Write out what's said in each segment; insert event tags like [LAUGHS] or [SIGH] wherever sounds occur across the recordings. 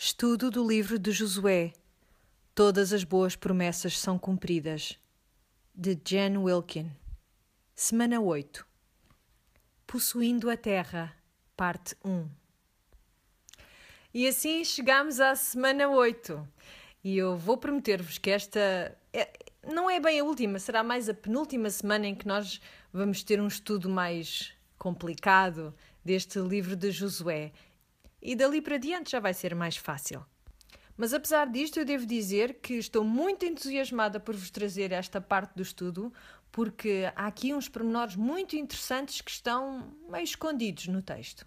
Estudo do livro de Josué. Todas as boas promessas são cumpridas. De Jen Wilkin. Semana 8. Possuindo a Terra. Parte 1. E assim chegamos à semana 8. E eu vou prometer-vos que esta é, não é bem a última, será mais a penúltima semana em que nós vamos ter um estudo mais complicado deste livro de Josué e dali para diante já vai ser mais fácil. Mas apesar disto, eu devo dizer que estou muito entusiasmada por vos trazer esta parte do estudo, porque há aqui uns pormenores muito interessantes que estão meio escondidos no texto.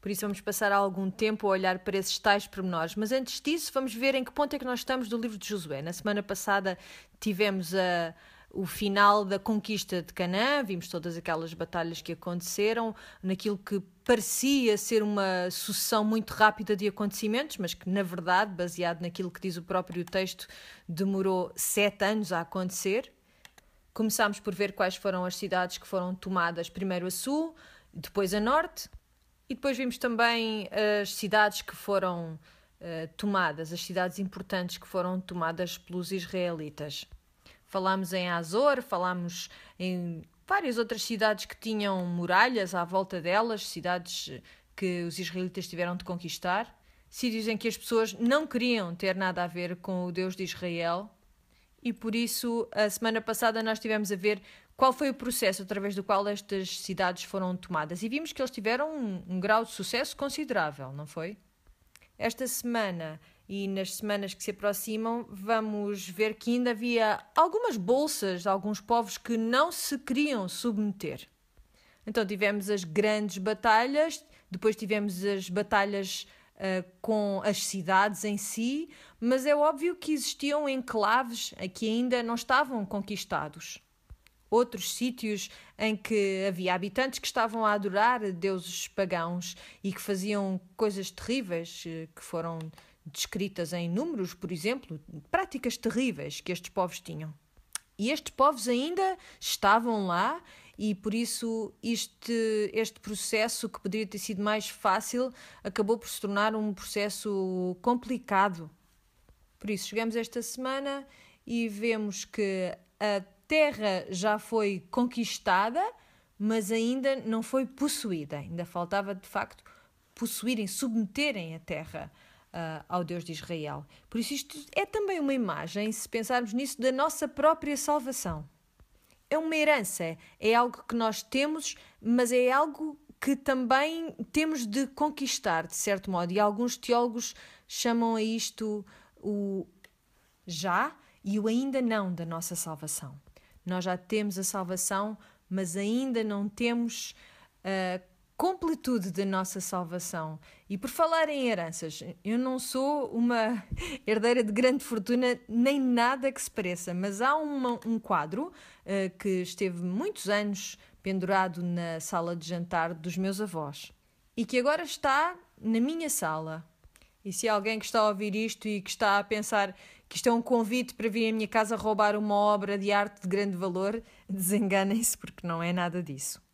Por isso vamos passar algum tempo a olhar para esses tais pormenores. Mas antes disso, vamos ver em que ponto é que nós estamos do livro de Josué. Na semana passada tivemos a o final da conquista de Canaã, vimos todas aquelas batalhas que aconteceram, naquilo que parecia ser uma sucessão muito rápida de acontecimentos, mas que, na verdade, baseado naquilo que diz o próprio texto, demorou sete anos a acontecer. Começámos por ver quais foram as cidades que foram tomadas primeiro a sul, depois a norte, e depois vimos também as cidades que foram uh, tomadas, as cidades importantes que foram tomadas pelos israelitas. Falámos em Azor, falámos em várias outras cidades que tinham muralhas à volta delas, cidades que os israelitas tiveram de conquistar, sítios em que as pessoas não queriam ter nada a ver com o Deus de Israel. E por isso, a semana passada, nós tivemos a ver qual foi o processo através do qual estas cidades foram tomadas. E vimos que eles tiveram um, um grau de sucesso considerável, não foi? Esta semana e nas semanas que se aproximam vamos ver que ainda havia algumas bolsas de alguns povos que não se queriam submeter. Então tivemos as grandes batalhas, depois tivemos as batalhas uh, com as cidades em si, mas é óbvio que existiam enclaves que ainda não estavam conquistados. Outros sítios em que havia habitantes que estavam a adorar deuses pagãos e que faziam coisas terríveis eh, que foram descritas em números, por exemplo, práticas terríveis que estes povos tinham. E estes povos ainda estavam lá e por isso este, este processo que poderia ter sido mais fácil acabou por se tornar um processo complicado. Por isso chegamos esta semana e vemos que a terra já foi conquistada, mas ainda não foi possuída. Ainda faltava de facto possuírem, submeterem a terra uh, ao Deus de Israel. Por isso, isto é também uma imagem, se pensarmos nisso, da nossa própria salvação. É uma herança, é algo que nós temos, mas é algo que também temos de conquistar, de certo modo. E alguns teólogos chamam a isto o já e o ainda não da nossa salvação. Nós já temos a salvação, mas ainda não temos uh, completude da nossa salvação. E por falar em heranças, eu não sou uma [LAUGHS] herdeira de grande fortuna, nem nada que se pareça, mas há uma, um quadro uh, que esteve muitos anos pendurado na sala de jantar dos meus avós e que agora está na minha sala. E se alguém que está a ouvir isto e que está a pensar que isto é um convite para vir à minha casa roubar uma obra de arte de grande valor, desenganem-se, porque não é nada disso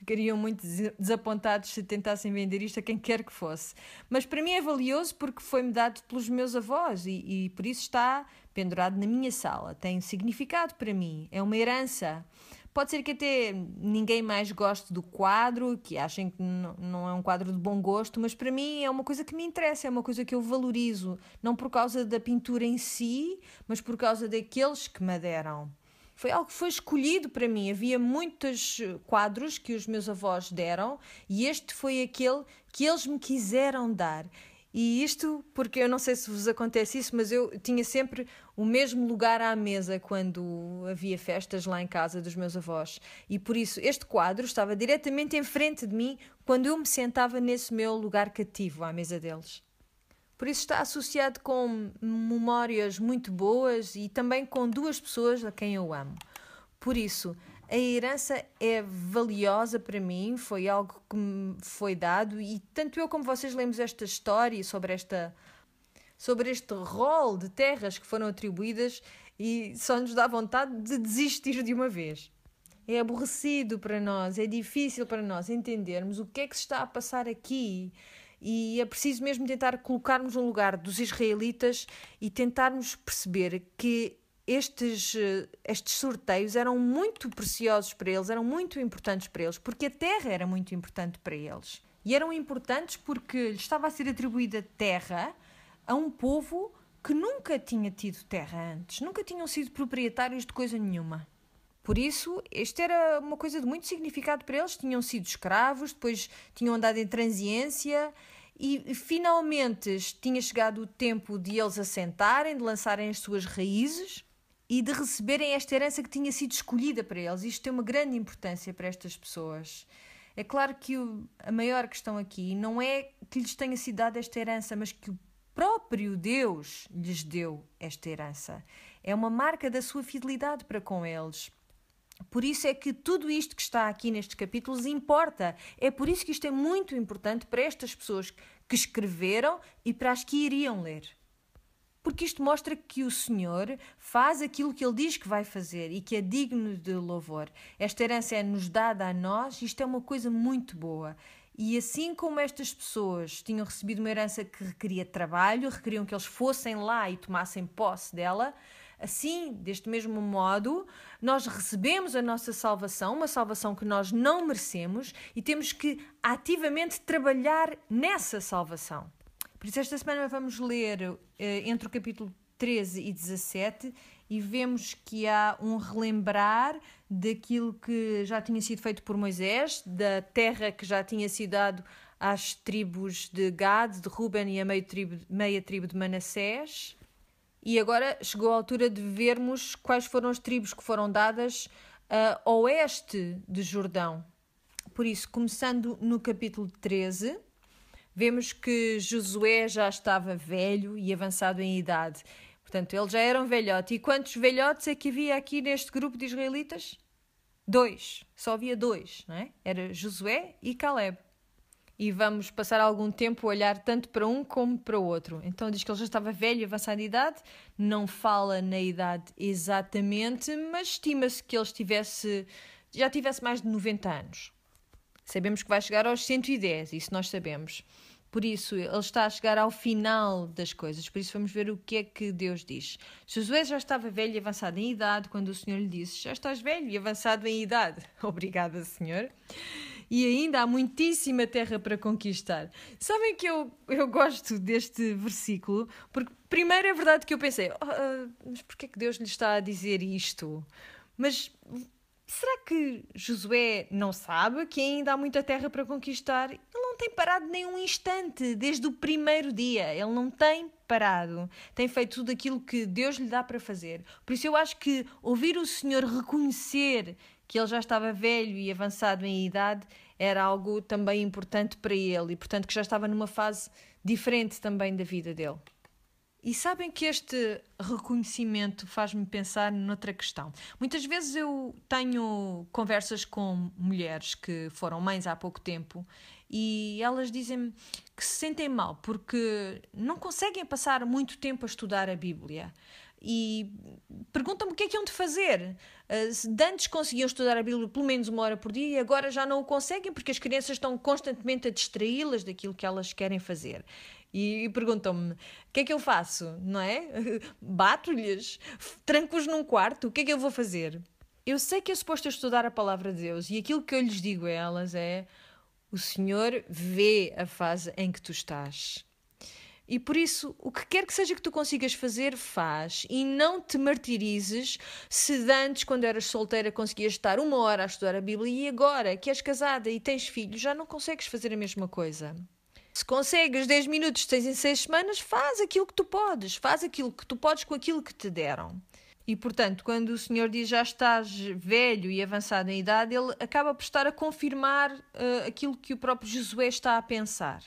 ficariam muito desapontados se tentassem vender isto a quem quer que fosse. Mas para mim é valioso porque foi-me dado pelos meus avós e, e, por isso está pendurado na minha sala. Tem significado para mim, é uma herança. Pode ser que até ninguém mais goste do quadro, que achem que não é um quadro de bom gosto, mas para mim é uma coisa que me interessa, é uma coisa que eu valorizo, não por causa da pintura em si, mas por causa daqueles que me deram foi algo que foi escolhido para mim. Havia muitos quadros que os meus avós deram e este foi aquele que eles me quiseram dar. E isto porque eu não sei se vos acontece isso, mas eu tinha sempre o mesmo lugar à mesa quando havia festas lá em casa dos meus avós. E por isso este quadro estava diretamente em frente de mim quando eu me sentava nesse meu lugar cativo à mesa deles. Por isso está associado com memórias muito boas e também com duas pessoas a quem eu amo. Por isso, a herança é valiosa para mim, foi algo que me foi dado e tanto eu como vocês lemos esta história sobre esta sobre este rol de terras que foram atribuídas e só nos dá vontade de desistir de uma vez. É aborrecido para nós, é difícil para nós entendermos o que é que se está a passar aqui E é preciso mesmo tentar colocarmos no lugar dos israelitas e tentarmos perceber que estes, eh, estes sorteios eram muito preciosos para eles, eram muito importantes para eles, porque a terra era muito importante para eles. E eram importantes porque lhes estava a ser atribuída terra a um povo que nunca tinha tido terra antes, nunca tinham sido proprietários de coisa nenhuma. Por isso, este era uma coisa de muito significado para eles. Tinham sido escravos, depois tinham andado em transiência e finalmente tinha chegado o tempo de eles assentarem, de lançarem as suas raízes e de receberem esta herança que tinha sido escolhida para eles. Isto tem uma grande importância para estas pessoas. É claro que o, a maior questão aqui não é que lhes tenha sido dada esta herança, mas que o próprio Deus lhes deu esta herança. É uma marca da sua fidelidade para com eles. Por isso é que tudo isto que está aqui nestes capítulos importa. É por isso que isto é muito importante para estas pessoas que escreveram e para as que iriam ler porque isto mostra que o Senhor faz aquilo que Ele diz que vai fazer e que é digno de louvor. Esta herança é-nos dada a nós, isto é uma coisa muito boa. E assim como estas pessoas tinham recebido uma herança que requeria trabalho, requeriam que eles fossem lá e tomassem posse dela, assim, deste mesmo modo, nós recebemos a nossa salvação, uma salvação que nós não merecemos, e temos que ativamente trabalhar nessa salvação. Por isso, esta semana vamos ler uh, entre o capítulo 13 e 17 e vemos que há um relembrar daquilo que já tinha sido feito por Moisés, da terra que já tinha sido dado às tribos de Gad, de Ruben e a meia tribo, meia tribo de Manassés. E agora chegou a altura de vermos quais foram as tribos que foram dadas a uh, oeste de Jordão. Por isso, começando no capítulo 13, vemos que Josué já estava velho e avançado em idade. Portanto, ele já era um velhote. E quantos velhotes é que havia aqui neste grupo de israelitas? Dois. Só havia dois, não é? Era Josué e Caleb. E vamos passar algum tempo a olhar tanto para um como para o outro. Então diz que ele já estava velho e avançado em idade, não fala na idade exatamente, mas estima-se que ele estivesse, já tivesse mais de 90 anos. Sabemos que vai chegar aos 110, isso nós sabemos. Por isso, ele está a chegar ao final das coisas. Por isso, vamos ver o que é que Deus diz. Josué já estava velho e avançado em idade quando o Senhor lhe disse: Já estás velho e avançado em idade. [LAUGHS] Obrigada, Senhor. E ainda há muitíssima terra para conquistar. Sabem que eu, eu gosto deste versículo, porque primeiro é verdade que eu pensei: oh, uh, Mas porquê é que Deus lhe está a dizer isto? Mas Será que Josué não sabe que ainda há muita terra para conquistar? Tem parado nem um instante, desde o primeiro dia. Ele não tem parado. Tem feito tudo aquilo que Deus lhe dá para fazer. Por isso eu acho que ouvir o Senhor reconhecer que ele já estava velho e avançado em idade era algo também importante para ele e, portanto, que já estava numa fase diferente também da vida dele. E sabem que este reconhecimento faz-me pensar noutra questão. Muitas vezes eu tenho conversas com mulheres que foram mães há pouco tempo e elas dizem-me que se sentem mal porque não conseguem passar muito tempo a estudar a Bíblia. E perguntam-me o que é que hão de fazer. Uh, antes conseguiam estudar a Bíblia pelo menos uma hora por dia e agora já não o conseguem porque as crianças estão constantemente a distraí-las daquilo que elas querem fazer e, perguntam-me: o que é que eu faço? Não é? [LAUGHS] Bato-lhes, tranco-os num quarto, o que é que eu vou fazer? Eu sei que é suposto estudar a palavra de Deus e aquilo que eu lhes digo a elas é: o Senhor vê a fase em que tu estás. E por isso, o que quer que seja que tu consigas fazer, faz. E não te martirizes se antes, quando eras solteira, conseguias estar uma hora a estudar a Bíblia e agora que és casada e tens filhos, já não consegues fazer a mesma coisa. Se consegues 10 minutos, 6 em 6 semanas, faz aquilo que tu podes, faz aquilo que tu podes com aquilo que te deram. E portanto, quando o Senhor diz já estás velho e avançado em idade, ele acaba por estar a confirmar uh, aquilo que o próprio Josué está a pensar.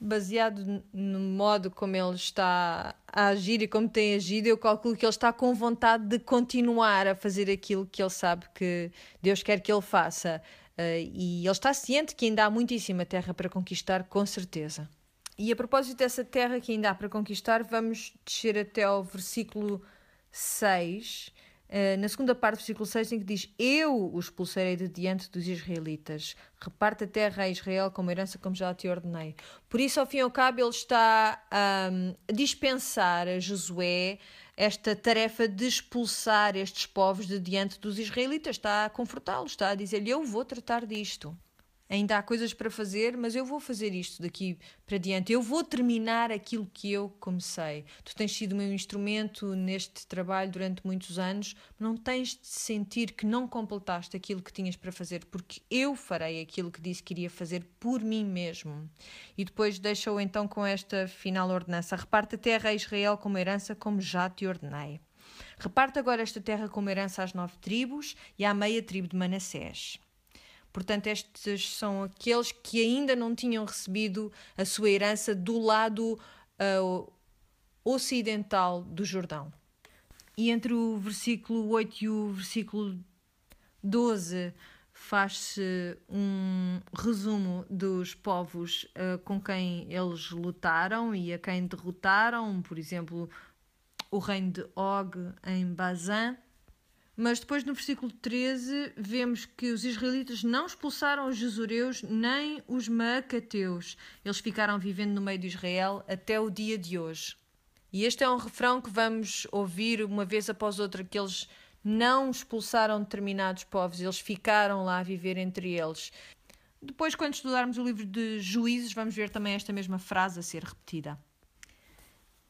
Baseado no modo como ele está a agir e como tem agido, eu calculo que ele está com vontade de continuar a fazer aquilo que ele sabe que Deus quer que ele faça. Uh, e ele está ciente que ainda há muitíssima terra para conquistar, com certeza. E a propósito dessa terra que ainda há para conquistar, vamos descer até ao versículo 6 Uh, na segunda parte do versículo 6, em que diz: Eu os expulsarei de diante dos israelitas, reparte a terra a Israel como herança, como já te ordenei. Por isso, ao fim e ao cabo, ele está a dispensar a Josué esta tarefa de expulsar estes povos de diante dos israelitas, está a confortá-los, está a dizer-lhe: Eu vou tratar disto ainda há coisas para fazer, mas eu vou fazer isto daqui para diante. Eu vou terminar aquilo que eu comecei. Tu tens sido meu instrumento neste trabalho durante muitos anos, não tens de sentir que não completaste aquilo que tinhas para fazer, porque eu farei aquilo que disse que iria fazer por mim mesmo. E depois deixa-o então com esta final ordenança: reparte a terra a Israel como herança, como já te ordenei. Reparte agora esta terra como herança às nove tribos e à meia tribo de Manassés. Portanto, estes são aqueles que ainda não tinham recebido a sua herança do lado uh, ocidental do Jordão. E entre o versículo 8 e o versículo 12 faz-se um resumo dos povos uh, com quem eles lutaram e a quem derrotaram, por exemplo, o reino de Og em Bazan mas depois no versículo 13 vemos que os israelitas não expulsaram os jesureus nem os maacateus. Eles ficaram vivendo no meio de Israel até o dia de hoje. E este é um refrão que vamos ouvir uma vez após outra, que eles não expulsaram determinados povos, eles ficaram lá a viver entre eles. Depois, quando estudarmos o livro de Juízes, vamos ver também esta mesma frase a ser repetida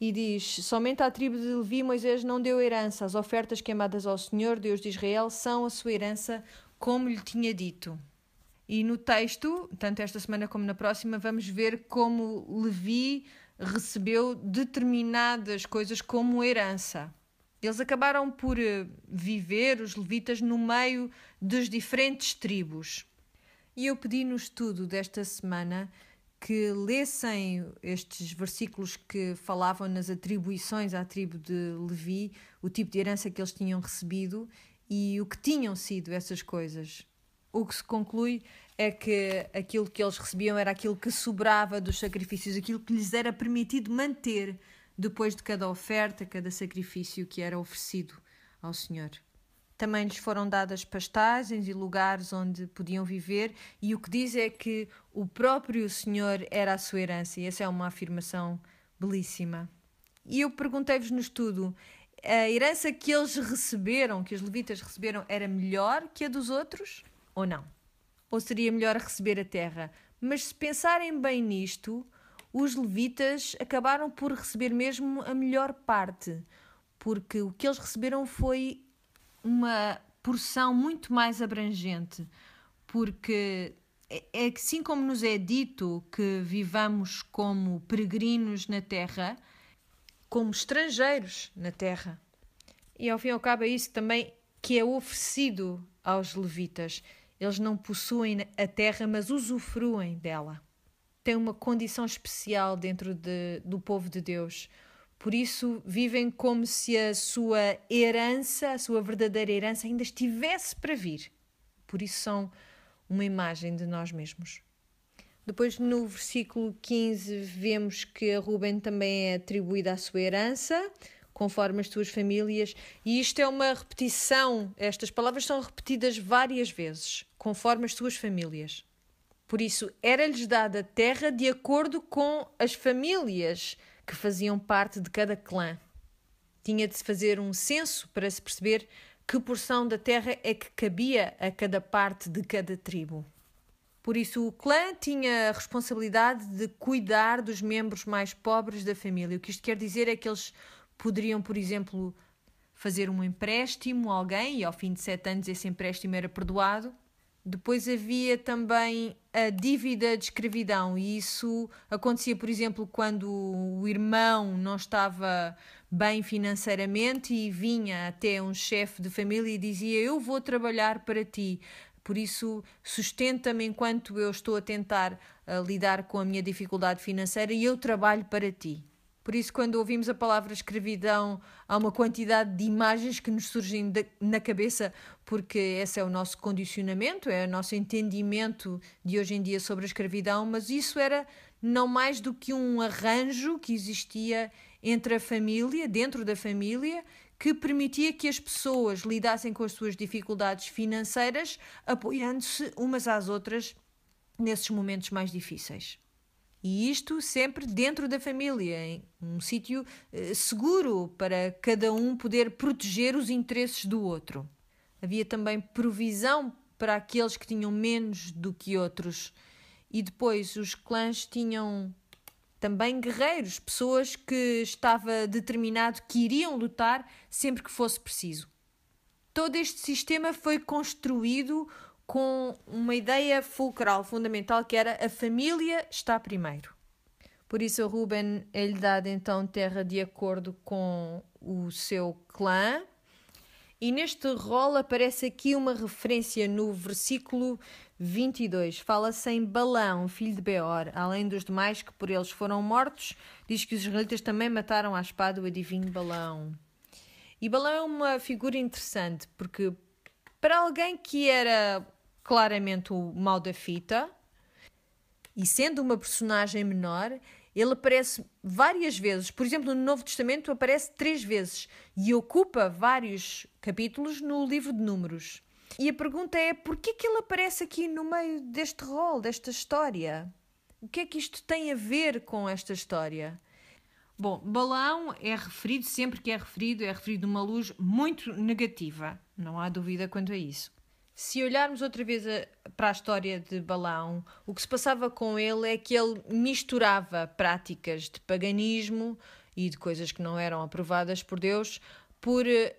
e diz: Somente à tribo de Levi Moisés não deu herança. As ofertas queimadas ao Senhor, Deus de Israel, são a sua herança, como lhe tinha dito. E no texto, tanto esta semana como na próxima, vamos ver como Levi recebeu determinadas coisas como herança. Eles acabaram por eh, viver, os levitas, no meio das diferentes tribos. E eu pedi no estudo desta semana que lessem estes versículos que falavam nas atribuições à tribo de Levi, o tipo de herança que eles tinham recebido e o que tinham sido essas coisas. O que se conclui é que aquilo que eles recebiam era aquilo que sobrava dos sacrifícios, aquilo que lhes era permitido manter depois de cada oferta, cada sacrifício que era oferecido ao Senhor. Também lhes foram dadas pastagens e lugares onde podiam viver, e o que diz é que o próprio Senhor era a sua herança, e essa é uma afirmação belíssima. E eu perguntei-vos no estudo: a herança que eles receberam, que os levitas receberam, era melhor que a dos outros ou não? Ou seria melhor receber a terra? Mas se pensarem bem nisto, os levitas acabaram por receber mesmo a melhor parte, porque o que eles receberam foi uma porção muito mais abrangente, porque é, é assim como nos é dito que vivamos como peregrinos na terra, como estrangeiros na terra. E ao fim e ao cabo é isso também que é oferecido aos levitas. Eles não possuem a terra, mas usufruem dela. Tem uma condição especial dentro de, do povo de Deus por isso vivem como se a sua herança, a sua verdadeira herança, ainda estivesse para vir. Por isso são uma imagem de nós mesmos. Depois, no versículo 15, vemos que a Ruben também é atribuída a sua herança, conforme as suas famílias, e isto é uma repetição, estas palavras são repetidas várias vezes, conforme as suas famílias. Por isso, era-lhes dada terra de acordo com as famílias que faziam parte de cada clã. Tinha de se fazer um censo para se perceber que porção da terra é que cabia a cada parte de cada tribo. Por isso, o clã tinha a responsabilidade de cuidar dos membros mais pobres da família. O que isto quer dizer é que eles poderiam, por exemplo, fazer um empréstimo a alguém e ao fim de sete anos esse empréstimo era perdoado depois havia também a dívida de escravidão, e isso acontecia, por exemplo, quando o irmão não estava bem financeiramente e vinha até um chefe de família e dizia: Eu vou trabalhar para ti, por isso sustenta-me enquanto eu estou a tentar uh, lidar com a minha dificuldade financeira e eu trabalho para ti. Por isso, quando ouvimos a palavra escravidão, há uma quantidade de imagens que nos surgem de, na cabeça, porque esse é o nosso condicionamento, é o nosso entendimento de hoje em dia sobre a escravidão, mas isso era não mais do que um arranjo que existia entre a família, dentro da família, que permitia que as pessoas lidassem com as suas dificuldades financeiras, apoiando-se umas às outras nesses momentos mais difíceis. E isto sempre dentro da família, em um sítio eh, seguro para cada um poder proteger os interesses do outro. Havia também provisão para aqueles que tinham menos do que outros. E depois os clãs tinham também guerreiros, pessoas que estava determinado que iriam lutar sempre que fosse preciso. Todo este sistema foi construído com uma ideia fulcral, fundamental, que era a família está primeiro. Por isso, Ruben é-lhe dado então terra de acordo com o seu clã. E neste rol aparece aqui uma referência no versículo 22. Fala-se em Balão, filho de Beor, além dos demais que por eles foram mortos. Diz que os israelitas também mataram à espada o adivinho Balão. E Balão é uma figura interessante, porque para alguém que era claramente o mal da fita. E sendo uma personagem menor, ele aparece várias vezes. Por exemplo, no Novo Testamento aparece três vezes e ocupa vários capítulos no livro de Números. E a pergunta é: por que que ele aparece aqui no meio deste rol, desta história? O que é que isto tem a ver com esta história? Bom, Balão é referido, sempre que é referido, é referido numa luz muito negativa. Não há dúvida quanto a isso. Se olharmos outra vez a, para a história de Balão, o que se passava com ele é que ele misturava práticas de paganismo e de coisas que não eram aprovadas por Deus por, eh,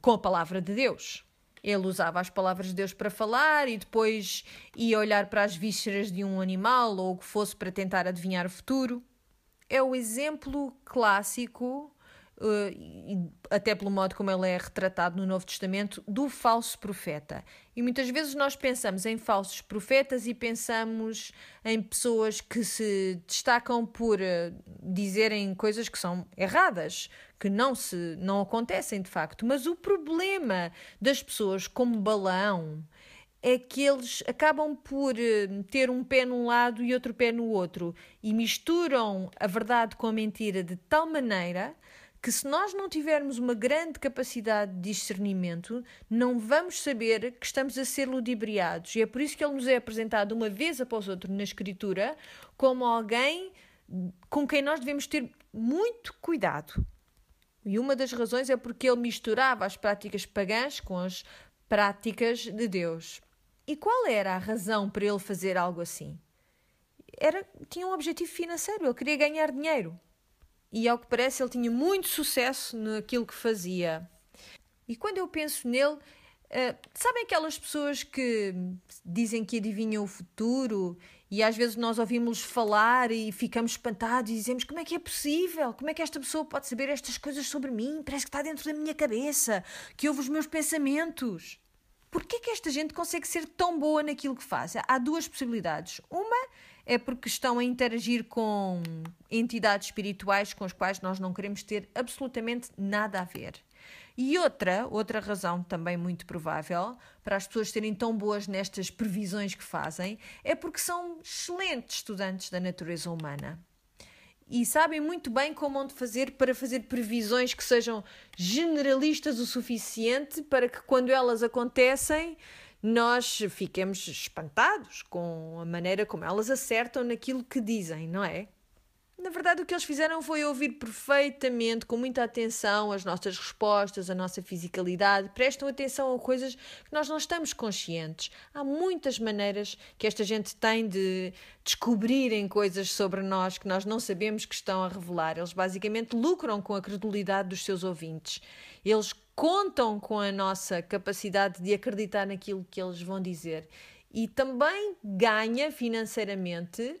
com a palavra de Deus. Ele usava as palavras de Deus para falar e depois ia olhar para as vísceras de um animal ou o que fosse para tentar adivinhar o futuro. É o exemplo clássico até pelo modo como ele é retratado no Novo Testamento, do falso profeta. E muitas vezes nós pensamos em falsos profetas e pensamos em pessoas que se destacam por uh, dizerem coisas que são erradas, que não se não acontecem de facto. Mas o problema das pessoas como Balão é que eles acabam por uh, ter um pé num lado e outro pé no outro e misturam a verdade com a mentira de tal maneira que se nós não tivermos uma grande capacidade de discernimento, não vamos saber que estamos a ser ludibriados. E é por isso que ele nos é apresentado uma vez após outra na Escritura como alguém com quem nós devemos ter muito cuidado. E uma das razões é porque ele misturava as práticas pagãs com as práticas de Deus. E qual era a razão para ele fazer algo assim? Era, tinha um objetivo financeiro, ele queria ganhar dinheiro e, ao que parece, ele tinha muito sucesso naquilo que fazia. E quando eu penso nele, uh, sabem aquelas pessoas que dizem que adivinham o futuro e às vezes nós ouvimos falar e ficamos espantados e dizemos como é que é possível? Como é que esta pessoa pode saber estas coisas sobre mim? Parece que está dentro da minha cabeça, que ouve os meus pensamentos. Por que é que esta gente consegue ser tão boa naquilo que faz? Há duas possibilidades. Uma é porque estão a interagir com entidades espirituais com as quais nós não queremos ter absolutamente nada a ver. E outra, outra razão também muito provável para as pessoas serem tão boas nestas previsões que fazem é porque são excelentes estudantes da natureza humana. E sabem muito bem como onde fazer para fazer previsões que sejam generalistas o suficiente para que quando elas acontecem nós fiquemos espantados com a maneira como elas acertam naquilo que dizem, não é? Na verdade, o que eles fizeram foi ouvir perfeitamente, com muita atenção, as nossas respostas, a nossa fisicalidade. Prestam atenção a coisas que nós não estamos conscientes. Há muitas maneiras que esta gente tem de descobrirem coisas sobre nós que nós não sabemos que estão a revelar. Eles basicamente lucram com a credulidade dos seus ouvintes. Eles contam com a nossa capacidade de acreditar naquilo que eles vão dizer. E também ganha financeiramente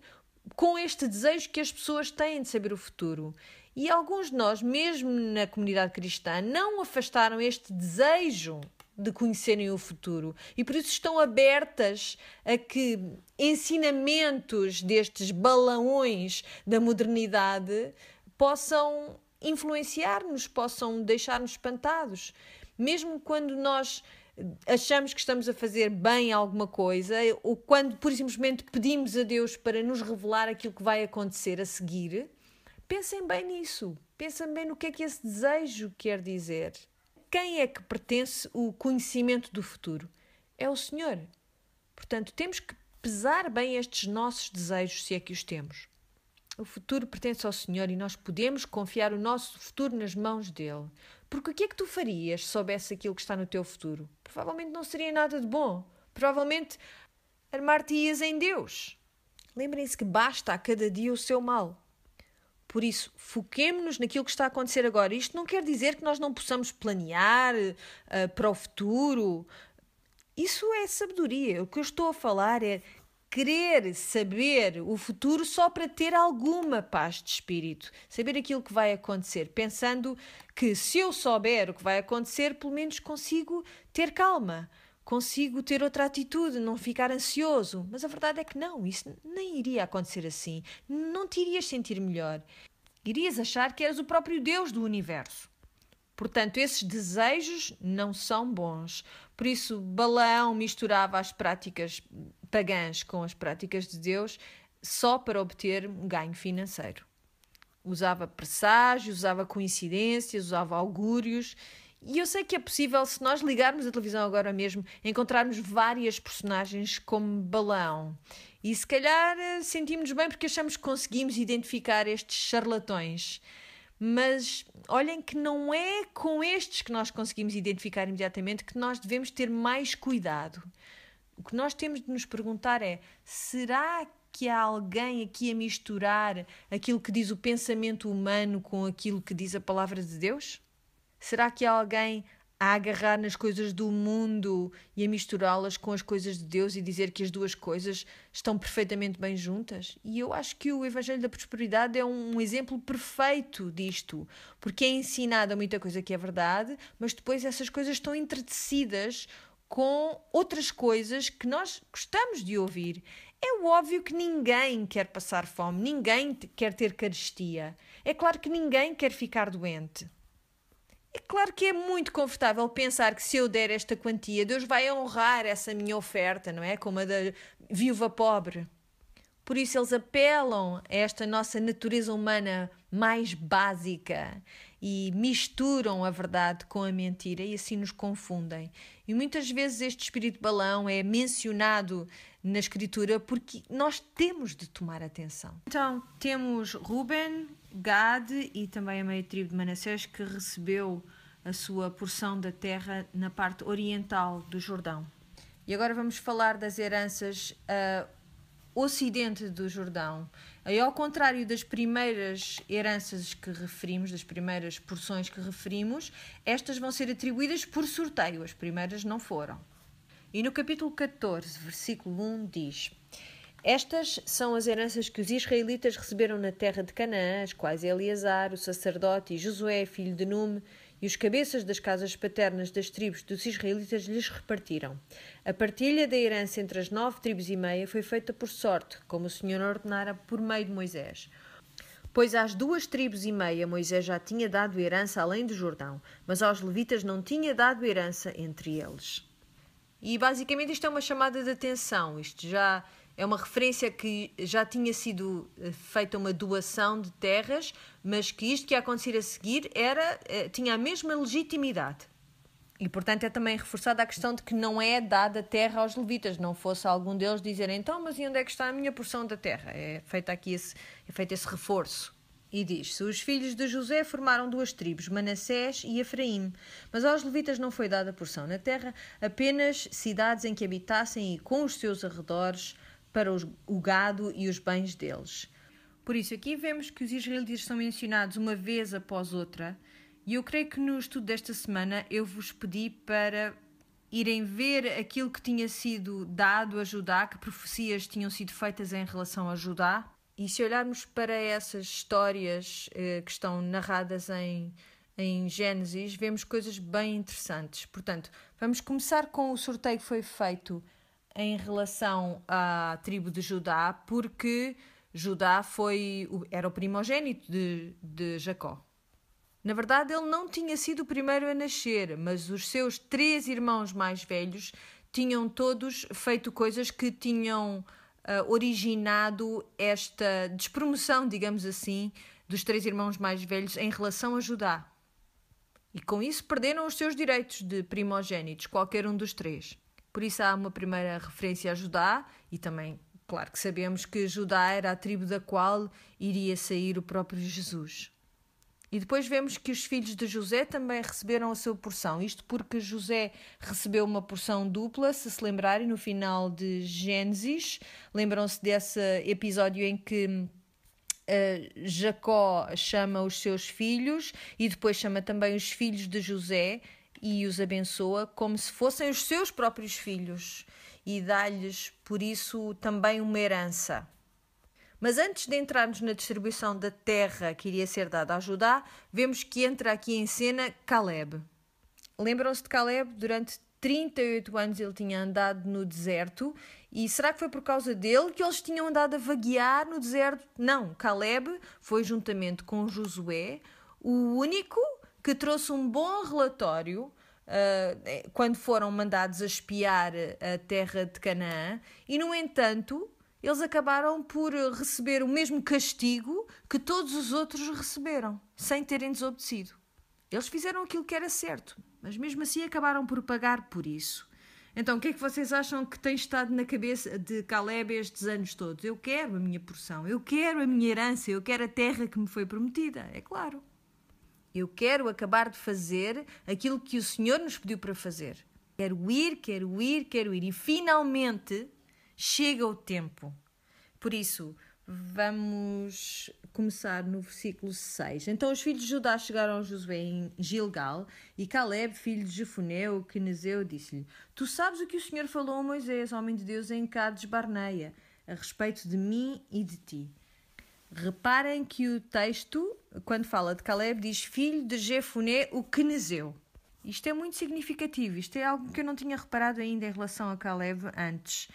com este desejo que as pessoas têm de saber o futuro. E alguns de nós, mesmo na comunidade cristã, não afastaram este desejo de conhecerem o futuro e por isso estão abertas a que ensinamentos destes balões da modernidade possam influenciar-nos, possam deixar-nos espantados. Mesmo quando nós achamos que estamos a fazer bem alguma coisa, ou quando por simplesmente pedimos a Deus para nos revelar aquilo que vai acontecer a seguir, pensem bem nisso. Pensem bem no que é que esse desejo quer dizer. quem é que pertence o conhecimento do futuro? É o Senhor. Portanto, temos que pesar bem estes nossos desejos, se é que os temos. O futuro pertence ao Senhor e nós podemos confiar o nosso futuro nas mãos dele. Porque o que é que tu farias se soubesse aquilo que está no teu futuro? Provavelmente não seria nada de bom. Provavelmente armar-te-ias em Deus. Lembrem-se que basta a cada dia o seu mal. Por isso, foquemos-nos naquilo que está a acontecer agora. Isto não quer dizer que nós não possamos planear uh, para o futuro. Isso é sabedoria. O que eu estou a falar é querer saber o futuro só para ter alguma paz de espírito, saber aquilo que vai acontecer, pensando que se eu souber o que vai acontecer, pelo menos consigo ter calma consigo ter outra atitude, não ficar ansioso. Mas a verdade é que não, isso nem iria acontecer assim. Não te irias sentir melhor. Irias achar que eras o próprio Deus do universo. Portanto, esses desejos não são bons. Por isso, Balaão misturava as práticas pagãs com as práticas de Deus só para obter um ganho financeiro. Usava presságios, usava coincidências, usava augúrios e eu sei que é possível, se nós ligarmos a televisão agora mesmo, encontrarmos várias personagens como balão. E se calhar eh, sentimos bem porque achamos que conseguimos identificar estes charlatões. Mas olhem que não é com estes que nós conseguimos identificar imediatamente que nós devemos ter mais cuidado. O que nós temos de nos perguntar é: será que há alguém aqui a misturar aquilo que diz o pensamento humano com aquilo que diz a palavra de Deus? Será que há alguém a agarrar nas coisas do mundo e a misturá-las com as coisas de Deus e dizer que as duas coisas estão perfeitamente bem juntas? E eu acho que o Evangelho da Prosperidade é um exemplo perfeito disto, porque é ensinada muita coisa que é verdade, mas depois essas coisas estão entretecidas com outras coisas que nós gostamos de ouvir. É óbvio que ninguém quer passar fome, ninguém quer ter carestia. É claro que ninguém quer ficar doente. É claro que é muito confortável pensar que se eu der esta quantia, Deus vai honrar essa minha oferta, não é? Como a da viúva pobre. Por isso eles apelam a esta nossa natureza humana mais básica e misturam a verdade com a mentira e assim nos confundem. E muitas vezes este espírito balão é mencionado na escritura porque nós temos de tomar atenção. Então, temos Ruben, Gad e também a meia tribo de Manassés que recebeu a sua porção da terra na parte oriental do Jordão. E agora vamos falar das heranças uh, ocidente do Jordão. Aí, ao contrário das primeiras heranças que referimos, das primeiras porções que referimos, estas vão ser atribuídas por sorteio, as primeiras não foram. E no capítulo 14, versículo 1 diz: Estas são as heranças que os israelitas receberam na terra de Canaã, as quais Eleazar, o sacerdote, e Josué, filho de Nume, e os cabeças das casas paternas das tribos dos israelitas lhes repartiram. A partilha da herança entre as nove tribos e meia foi feita por sorte, como o Senhor ordenara por meio de Moisés. Pois às duas tribos e meia Moisés já tinha dado herança além do Jordão, mas aos levitas não tinha dado herança entre eles. E basicamente isto é uma chamada de atenção, isto já é uma referência que já tinha sido eh, feita uma doação de terras, mas que isto que ia acontecer a seguir era, eh, tinha a mesma legitimidade. E, portanto, é também reforçada a questão de que não é dada terra aos levitas, não fosse algum deles dizer então, mas e onde é que está a minha porção da terra? É feito aqui esse, é feito esse reforço. E diz-se: Os filhos de José formaram duas tribos, Manassés e Efraim. Mas aos levitas não foi dada porção na terra, apenas cidades em que habitassem e com os seus arredores, para os, o gado e os bens deles. Por isso, aqui vemos que os israelitas são mencionados uma vez após outra, e eu creio que no estudo desta semana eu vos pedi para irem ver aquilo que tinha sido dado a Judá, que profecias tinham sido feitas em relação a Judá. E se olharmos para essas histórias eh, que estão narradas em, em Gênesis, vemos coisas bem interessantes. Portanto, vamos começar com o sorteio que foi feito em relação à tribo de Judá, porque Judá foi, era o primogênito de, de Jacó. Na verdade, ele não tinha sido o primeiro a nascer, mas os seus três irmãos mais velhos tinham todos feito coisas que tinham uh, originado esta despromoção, digamos assim, dos três irmãos mais velhos em relação a Judá. E com isso perderam os seus direitos de primogênitos, qualquer um dos três. Por isso há uma primeira referência a Judá e também, claro que sabemos que Judá era a tribo da qual iria sair o próprio Jesus. E depois vemos que os filhos de José também receberam a sua porção. Isto porque José recebeu uma porção dupla, se se lembrarem, no final de Gênesis. Lembram-se desse episódio em que uh, Jacó chama os seus filhos e depois chama também os filhos de José e os abençoa como se fossem os seus próprios filhos e dá-lhes, por isso, também uma herança. Mas antes de entrarmos na distribuição da terra que iria ser dada a Judá, vemos que entra aqui em cena Caleb. Lembram-se de Caleb? Durante 38 anos ele tinha andado no deserto e será que foi por causa dele que eles tinham andado a vaguear no deserto? Não, Caleb foi juntamente com Josué o único que trouxe um bom relatório uh, quando foram mandados a espiar a terra de Canaã e, no entanto, eles acabaram por receber o mesmo castigo que todos os outros receberam, sem terem desobedecido. Eles fizeram aquilo que era certo, mas mesmo assim acabaram por pagar por isso. Então, o que é que vocês acham que tem estado na cabeça de Caleb estes anos todos? Eu quero a minha porção, eu quero a minha herança, eu quero a terra que me foi prometida, é claro. Eu quero acabar de fazer aquilo que o Senhor nos pediu para fazer. Quero ir, quero ir, quero ir. E finalmente chega o tempo. Por isso, vamos começar no versículo 6. Então os filhos de Judá chegaram a Josué em Gilgal, e Caleb, filho de Jefuné, o quenezeu, disse-lhe: Tu sabes o que o Senhor falou a Moisés, homem de Deus, em Cades Barneia, a respeito de mim e de ti. Reparem que o texto, quando fala de Caleb, diz filho de Jefuné, o quenezeu. Isto é muito significativo, isto é algo que eu não tinha reparado ainda em relação a Caleb antes.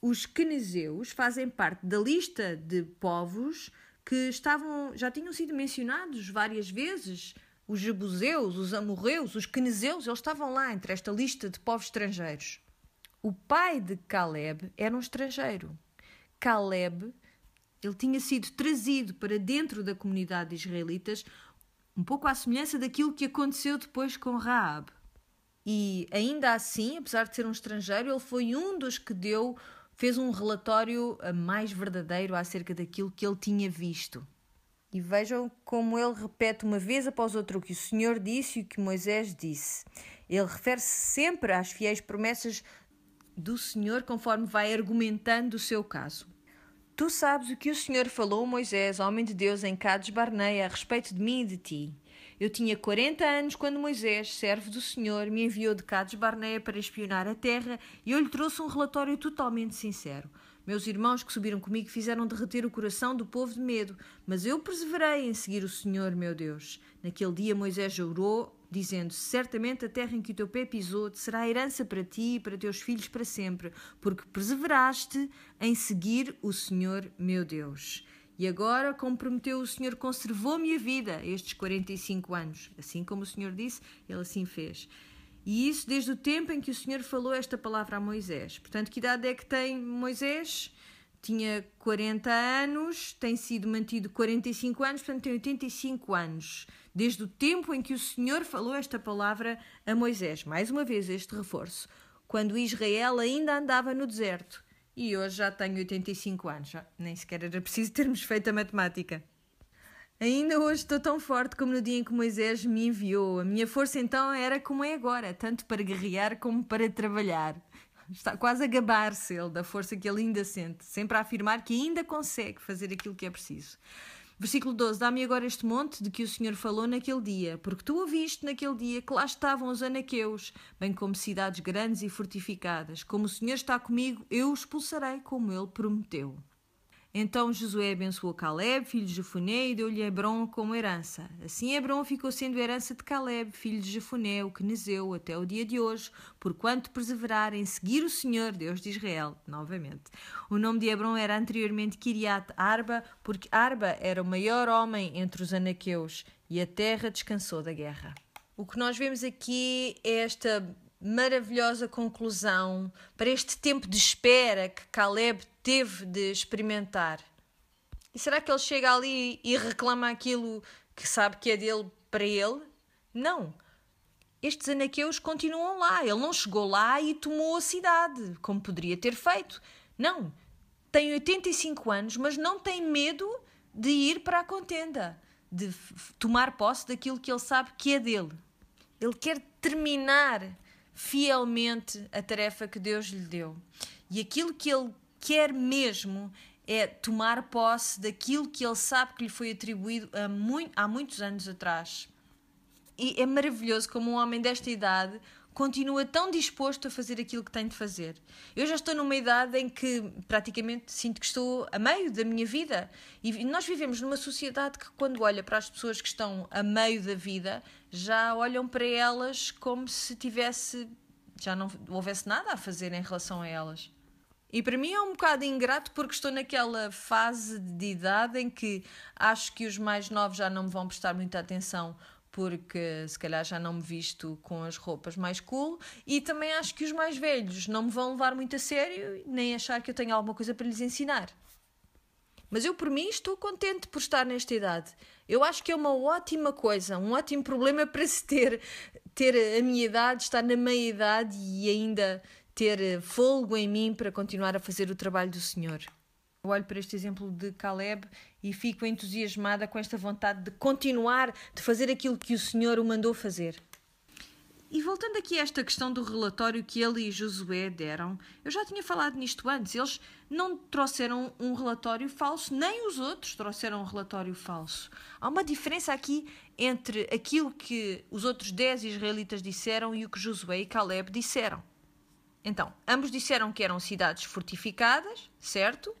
Os quenezeus fazem parte da lista de povos que estavam, já tinham sido mencionados várias vezes. Os jebuseus, os amorreus, os quenezeus, eles estavam lá entre esta lista de povos estrangeiros. O pai de Caleb era um estrangeiro. Caleb, ele tinha sido trazido para dentro da comunidade de israelitas, um pouco à semelhança daquilo que aconteceu depois com Raab. E ainda assim, apesar de ser um estrangeiro, ele foi um dos que deu fez um relatório eh, mais verdadeiro acerca daquilo que ele tinha visto. E vejam como ele repete uma vez após outra o que o Senhor disse e o que Moisés disse. Ele refere-se sempre às fiéis promessas do Senhor conforme vai argumentando o seu caso. Tu sabes o que o Senhor falou a Moisés, homem de Deus, em Cades Barneia, a respeito de mim e de ti. Eu tinha 40 anos quando Moisés, servo do Senhor, me enviou de Cades Barneia para espionar a terra e eu lhe trouxe um relatório totalmente sincero. Meus irmãos que subiram comigo fizeram derreter o coração do povo de medo, mas eu perseverei em seguir o Senhor, meu Deus. Naquele dia Moisés jurou, dizendo: Certamente a terra em que o teu pé pisou será herança para ti e para teus filhos para sempre, porque perseveraste em seguir o Senhor, meu Deus. E agora, como prometeu, o Senhor conservou-me a vida estes 45 anos. Assim como o Senhor disse, ele assim fez. E isso desde o tempo em que o Senhor falou esta palavra a Moisés. Portanto, que idade é que tem Moisés? Tinha 40 anos, tem sido mantido 45 anos, portanto tem 85 anos. Desde o tempo em que o Senhor falou esta palavra a Moisés. Mais uma vez, este reforço. Quando Israel ainda andava no deserto e hoje já tenho 85 anos. Já nem sequer era preciso termos feito a matemática. Ainda hoje estou tão forte como no dia em que Moisés me enviou. A minha força então era como é agora, tanto para guerrear como para trabalhar. Está quase a gabar-se ele da força que ele ainda sente, sempre a afirmar que ainda consegue fazer aquilo que é preciso. Versículo 12: Dá-me agora este monte de que o Senhor falou naquele dia, porque tu ouviste naquele dia que lá estavam os anaqueus, bem como cidades grandes e fortificadas. Como o Senhor está comigo, eu os expulsarei, como ele prometeu. Então Josué abençoou Caleb, filho de Jefuné, e deu-lhe Hebron como herança. Assim Hebron ficou sendo herança de Caleb, filho de Jefuné, o quenezeu, até o dia de hoje, porquanto perseverar em seguir o Senhor, Deus de Israel. Novamente. O nome de Hebron era anteriormente Kiriat Arba, porque Arba era o maior homem entre os anaqueus, e a terra descansou da guerra. O que nós vemos aqui é esta maravilhosa conclusão para este tempo de espera que Caleb teve de experimentar. E será que ele chega ali e reclama aquilo que sabe que é dele para ele? Não. Estes anaqueus continuam lá. Ele não chegou lá e tomou a cidade, como poderia ter feito. Não. Tem 85 anos, mas não tem medo de ir para a contenda, de tomar posse daquilo que ele sabe que é dele. Ele quer terminar fielmente a tarefa que Deus lhe deu. E aquilo que ele quer mesmo é tomar posse daquilo que ele sabe que lhe foi atribuído há, muito, há muitos anos atrás. E é maravilhoso como um homem desta idade continua tão disposto a fazer aquilo que tem de fazer. Eu já estou numa idade em que praticamente sinto que estou a meio da minha vida. E nós vivemos numa sociedade que, quando olha para as pessoas que estão a meio da vida, já olham para elas como se tivesse. já não houvesse nada a fazer em relação a elas. E para mim é um bocado ingrato porque estou naquela fase de idade em que acho que os mais novos já não me vão prestar muita atenção porque se calhar já não me visto com as roupas mais cool e também acho que os mais velhos não me vão levar muito a sério nem achar que eu tenho alguma coisa para lhes ensinar. Mas eu, por mim, estou contente por estar nesta idade. Eu acho que é uma ótima coisa, um ótimo problema [LAUGHS] para se ter, ter a minha idade, estar na meia idade e ainda ter folgo em mim para continuar a fazer o trabalho do Senhor. Eu olho para este exemplo de Caleb e fico entusiasmada com esta vontade de continuar, de fazer aquilo que o Senhor o mandou fazer. E voltando aqui a esta questão do relatório que ele e Josué deram, eu já tinha falado nisto antes. Eles não trouxeram um relatório falso, nem os outros trouxeram um relatório falso. Há uma diferença aqui entre aquilo que os outros dez israelitas disseram e o que Josué e Caleb disseram. Então, ambos disseram que eram cidades fortificadas, certo?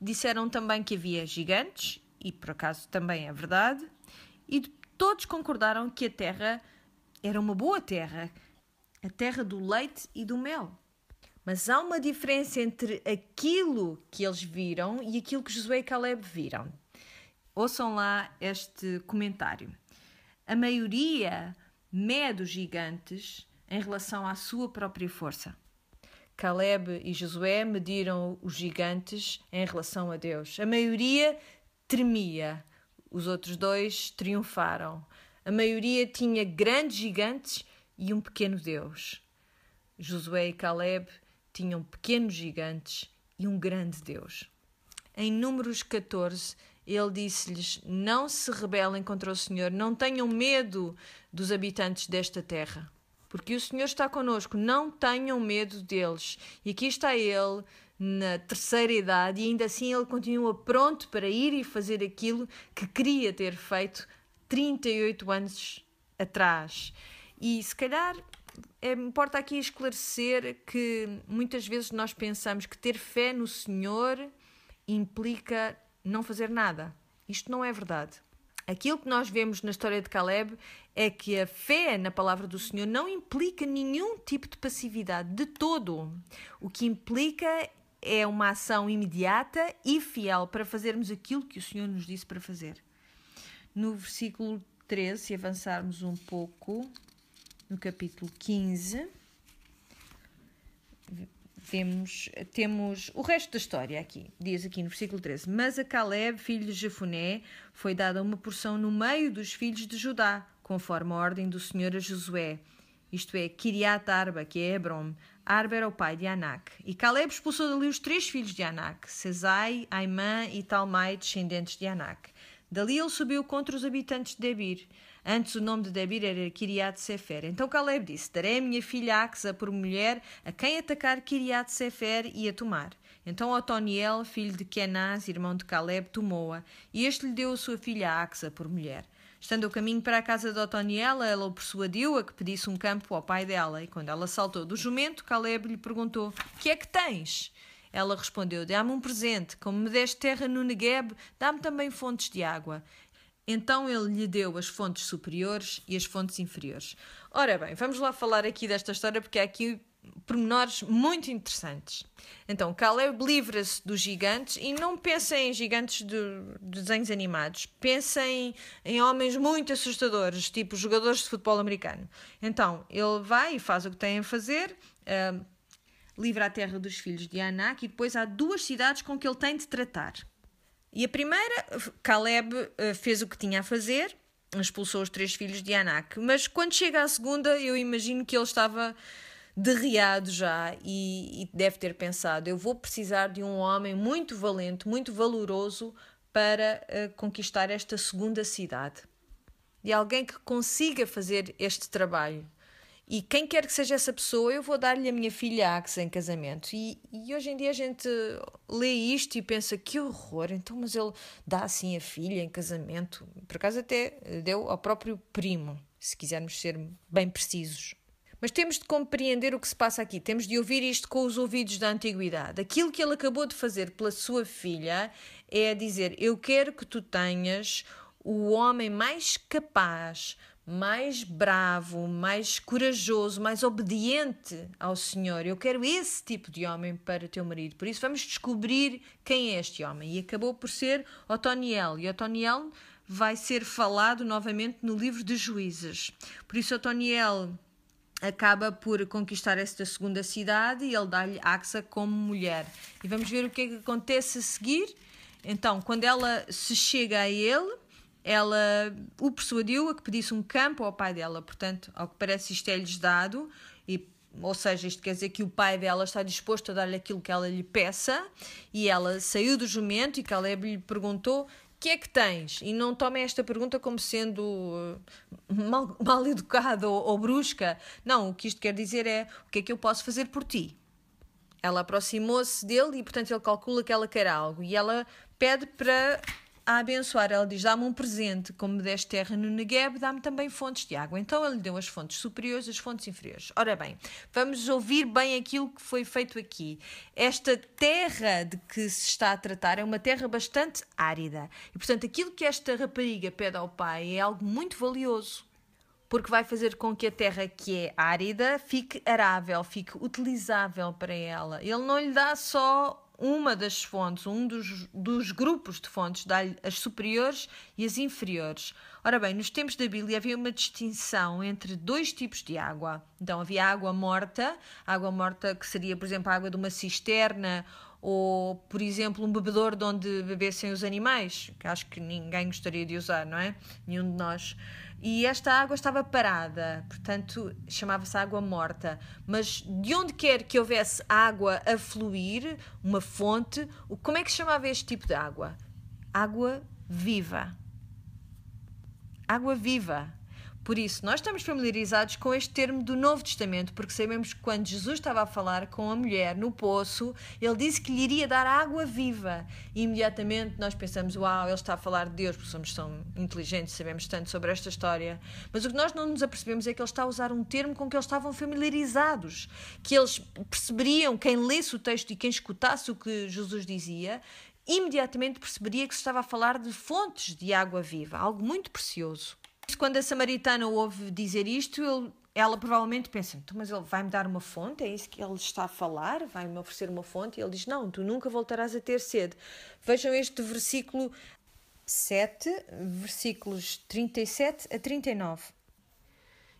Disseram também que havia gigantes, e por acaso também é verdade, e todos concordaram que a terra era uma boa terra, a terra do leite e do mel. Mas há uma diferença entre aquilo que eles viram e aquilo que Josué e Caleb viram. Ouçam lá este comentário. A maioria mede os gigantes em relação à sua própria força. Caleb e Josué mediram os gigantes em relação a Deus. A maioria tremia, os outros dois triunfaram. A maioria tinha grandes gigantes e um pequeno Deus. Josué e Caleb tinham pequenos gigantes e um grande Deus. Em Números 14, ele disse-lhes: Não se rebelem contra o Senhor, não tenham medo dos habitantes desta terra porque o Senhor está conosco, não tenham medo deles. E aqui está ele, na terceira idade, e ainda assim ele continua pronto para ir e fazer aquilo que queria ter feito 38 anos atrás. E se calhar é, importa aqui esclarecer que muitas vezes nós pensamos que ter fé no Senhor implica não fazer nada. Isto não é verdade. Aquilo que nós vemos na história de Caleb é que a fé na palavra do Senhor não implica nenhum tipo de passividade, de todo. O que implica é uma ação imediata e fiel para fazermos aquilo que o Senhor nos disse para fazer. No versículo 13, se avançarmos um pouco, no capítulo 15 temos, o resto da história aqui. Diz aqui no versículo 13: Mas a Caleb, filho de Jefuné, foi dada uma porção no meio dos filhos de Judá, conforme a ordem do Senhor a Josué. Isto é, Kiriat Arba, que é Hebron. Arba era o pai de Anak. E Caleb expulsou dali os três filhos de Anak, Sesai, Aimã e Talmai, descendentes de Anak. Dali ele subiu contra os habitantes de Debir. Antes o nome de Debir era Kiriat Sefer. Então Caleb disse: Darei a minha filha Axa por mulher a quem atacar Kiriat Sefer e a tomar. Então Otoniel, filho de Kenaz, irmão de Caleb, tomou-a, e este lhe deu a sua filha Axa por mulher. Estando o caminho para a casa de Otoniel, ela o persuadiu a que pedisse um campo ao pai dela, e quando ela saltou do jumento, Caleb lhe perguntou: Que é que tens? Ela respondeu: Dá-me um presente, como me deste terra no Negueb, dá-me também fontes de água. Então ele lhe deu as fontes superiores e as fontes inferiores. Ora bem, vamos lá falar aqui desta história porque há aqui pormenores muito interessantes. Então, Caleb livra-se dos gigantes e não pensem em gigantes de, de desenhos animados. Pensem em homens muito assustadores, tipo jogadores de futebol americano. Então, ele vai e faz o que tem a fazer. Uh, livra a terra dos filhos de Anak e depois há duas cidades com que ele tem de tratar. E a primeira, Caleb eh, fez o que tinha a fazer, expulsou os três filhos de Anak. Mas quando chega à segunda, eu imagino que ele estava derriado já e, e, deve ter pensado: eu vou precisar de um homem muito valente, muito valoroso para uh, conquistar esta segunda cidade. De alguém que consiga fazer este trabalho. E quem quer que seja essa pessoa, eu vou dar-lhe a minha filha Axe em casamento. E, e, hoje em dia a gente lê isto e pensa que horror, então, mas ele dá assim a filha em casamento. Por acaso, até deu ao próprio primo, se quisermos ser bem precisos. Mas temos de compreender o que se passa aqui, temos de ouvir isto com os ouvidos da antiguidade. Aquilo que ele acabou de fazer pela sua filha é dizer: Eu quero que tu tenhas o homem mais capaz, mais bravo, mais corajoso, mais obediente ao Senhor. Eu quero esse tipo de homem para teu marido. Por isso vamos descobrir quem é este homem. E acabou por ser Otoniel. E Otoniel vai ser falado novamente no livro de Juízes. Por isso Otoniel acaba por conquistar esta segunda cidade e ele dá-lhe Axa como mulher. E vamos ver o que é que acontece a seguir. Então, quando ela se chega a ele, ela o persuadiu a que pedisse um campo ao pai dela. Portanto, ao que parece, isto é-lhes dado. E, ou seja, isto quer dizer que o pai dela está disposto a dar-lhe aquilo que ela lhe peça. E ela saiu do jumento e Caleb lhe perguntou que é que tens? E não tomem esta pergunta como sendo uh, mal, [LAUGHS] mal educada ou, ou, brusca. Não, o que isto quer dizer é o que é que eu posso fazer por ti. Ela aproximou-se dele e, portanto, ele calcula que ela quer algo. E ela pede para a abençoar. Ela diz: Dá-me um presente, como me deste terra no Negueb, dá-me também fontes de água. Então ele deu as fontes superiores as fontes inferiores. Ora bem, vamos ouvir bem aquilo que foi feito aqui. Esta terra de que se está a tratar é uma terra bastante árida. E portanto, aquilo que esta rapariga pede ao pai é algo muito valioso porque vai fazer com que a terra que é árida fique arável, fique utilizável para ela. Ele não lhe dá só uma das fontes, um dos, dos grupos de fontes, dá-lhe as superiores e as inferiores. Ora bem, nos tempos da Bíblia havia uma distinção entre dois tipos de água. Então havia água morta, água morta que seria, por exemplo, a água de uma cisterna ou, por exemplo, um bebedor de onde bebessem os animais, que acho que ninguém gostaria de usar, não é? Nenhum de nós. E esta água estava parada, portanto, chamava-se água morta. Mas de onde quer que houvesse água a fluir, uma fonte, como é que se chamava este tipo de água? Água viva. Água viva. Por isso, nós estamos familiarizados com este termo do Novo Testamento, porque sabemos que quando Jesus estava a falar com a mulher no poço, ele disse que lhe iria dar água viva. E imediatamente nós pensamos, uau, ele está a falar de Deus, porque somos tão inteligentes, sabemos tanto sobre esta história. Mas o que nós não nos apercebemos é que ele está a usar um termo com que eles estavam familiarizados, que eles perceberiam, quem lesse o texto e quem escutasse o que Jesus dizia, imediatamente perceberia que se estava a falar de fontes de água viva, algo muito precioso. Quando a samaritana ouve dizer isto, ele, ela provavelmente pensa: mas ele vai-me dar uma fonte? É isso que ele está a falar? Vai-me oferecer uma fonte? E ele diz: Não, tu nunca voltarás a ter sede. Vejam este versículo 7, versículos 37 a 39.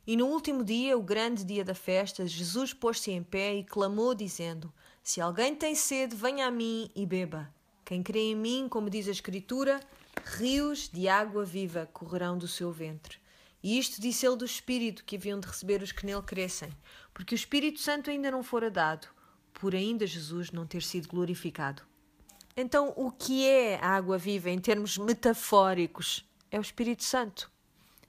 E no último dia, o grande dia da festa, Jesus pôs-se em pé e clamou, dizendo: Se alguém tem sede, venha a mim e beba. Quem crê em mim, como diz a Escritura, rios de água viva correrão do seu ventre. E isto disse ele do Espírito que haviam de receber os que nele crescem, porque o Espírito Santo ainda não fora dado, por ainda Jesus não ter sido glorificado. Então, o que é a água viva em termos metafóricos? É o Espírito Santo.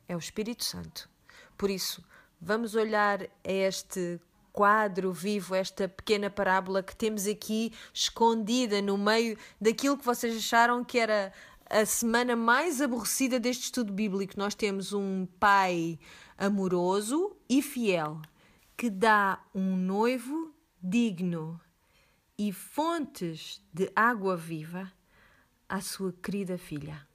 É o Espírito Santo. Por isso, vamos olhar a este quadro vivo, esta pequena parábola que temos aqui escondida no meio daquilo que vocês acharam que era a semana mais aborrecida deste estudo bíblico. Nós temos um pai amoroso e fiel que dá um noivo digno e fontes de água viva à sua querida filha.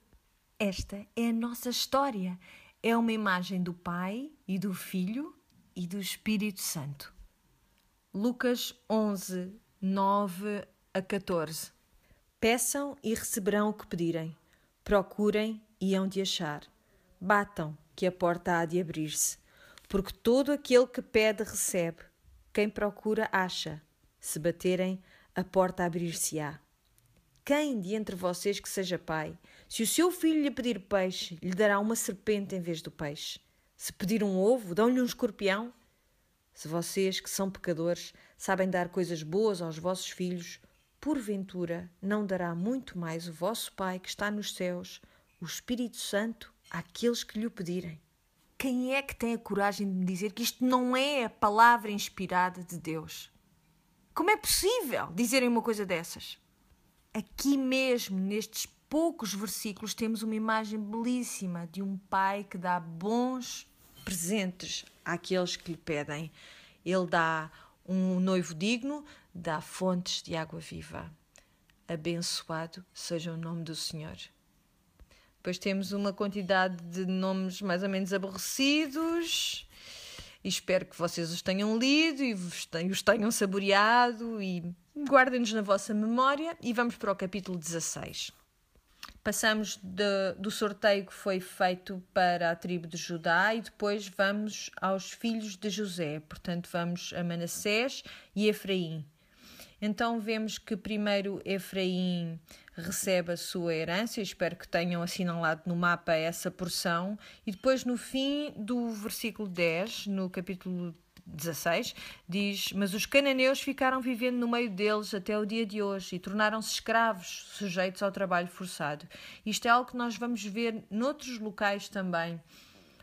Esta é a nossa história. É uma imagem do Pai e do Filho e do Espírito Santo. Lucas 11, 9 a 14. Peçam e receberão o que pedirem. Procurem e hão de achar. Batam, que a porta há de abrir-se. Porque todo aquele que pede, recebe. Quem procura, acha. Se baterem, a porta abrir-se-á. quem de entre vocês que seja pai, se o seu filho lhe pedir peixe, lhe dará uma serpente em vez do peixe? Se pedir um ovo, dão-lhe um escorpião? Se vocês, que são pecadores, sabem dar coisas boas aos vossos filhos, porventura não dará muito mais o vosso Pai que está nos céus, o Espírito Santo, àqueles que lhe o pedirem. Quem é que tem a coragem de me dizer que isto não é a palavra inspirada de Deus? Como é possível dizerem uma coisa dessas? Aqui mesmo, nestes poucos versículos, temos uma imagem belíssima de um pai que dá bons presentes àqueles que lhe pedem. Ele dá um noivo digno, dá fontes de água viva. Abençoado seja o nome do Senhor. Depois temos uma quantidade de nomes mais ou menos aborrecidos. E espero que vocês os tenham lido e os tenham saboreado e guardem-nos na vossa memória. E vamos para o capítulo 16. Passamos de, do sorteio que foi feito para a tribo de Judá e depois vamos aos filhos de José. Portanto, vamos a Manassés e Efraim. Então vemos que primeiro Efraim recebe a sua herança, espero que tenham assinalado no mapa essa porção, e depois no fim do versículo 10, no capítulo 16, diz: Mas os cananeus ficaram vivendo no meio deles até o dia de hoje e tornaram-se escravos, sujeitos ao trabalho forçado. Isto é algo que nós vamos ver noutros locais também.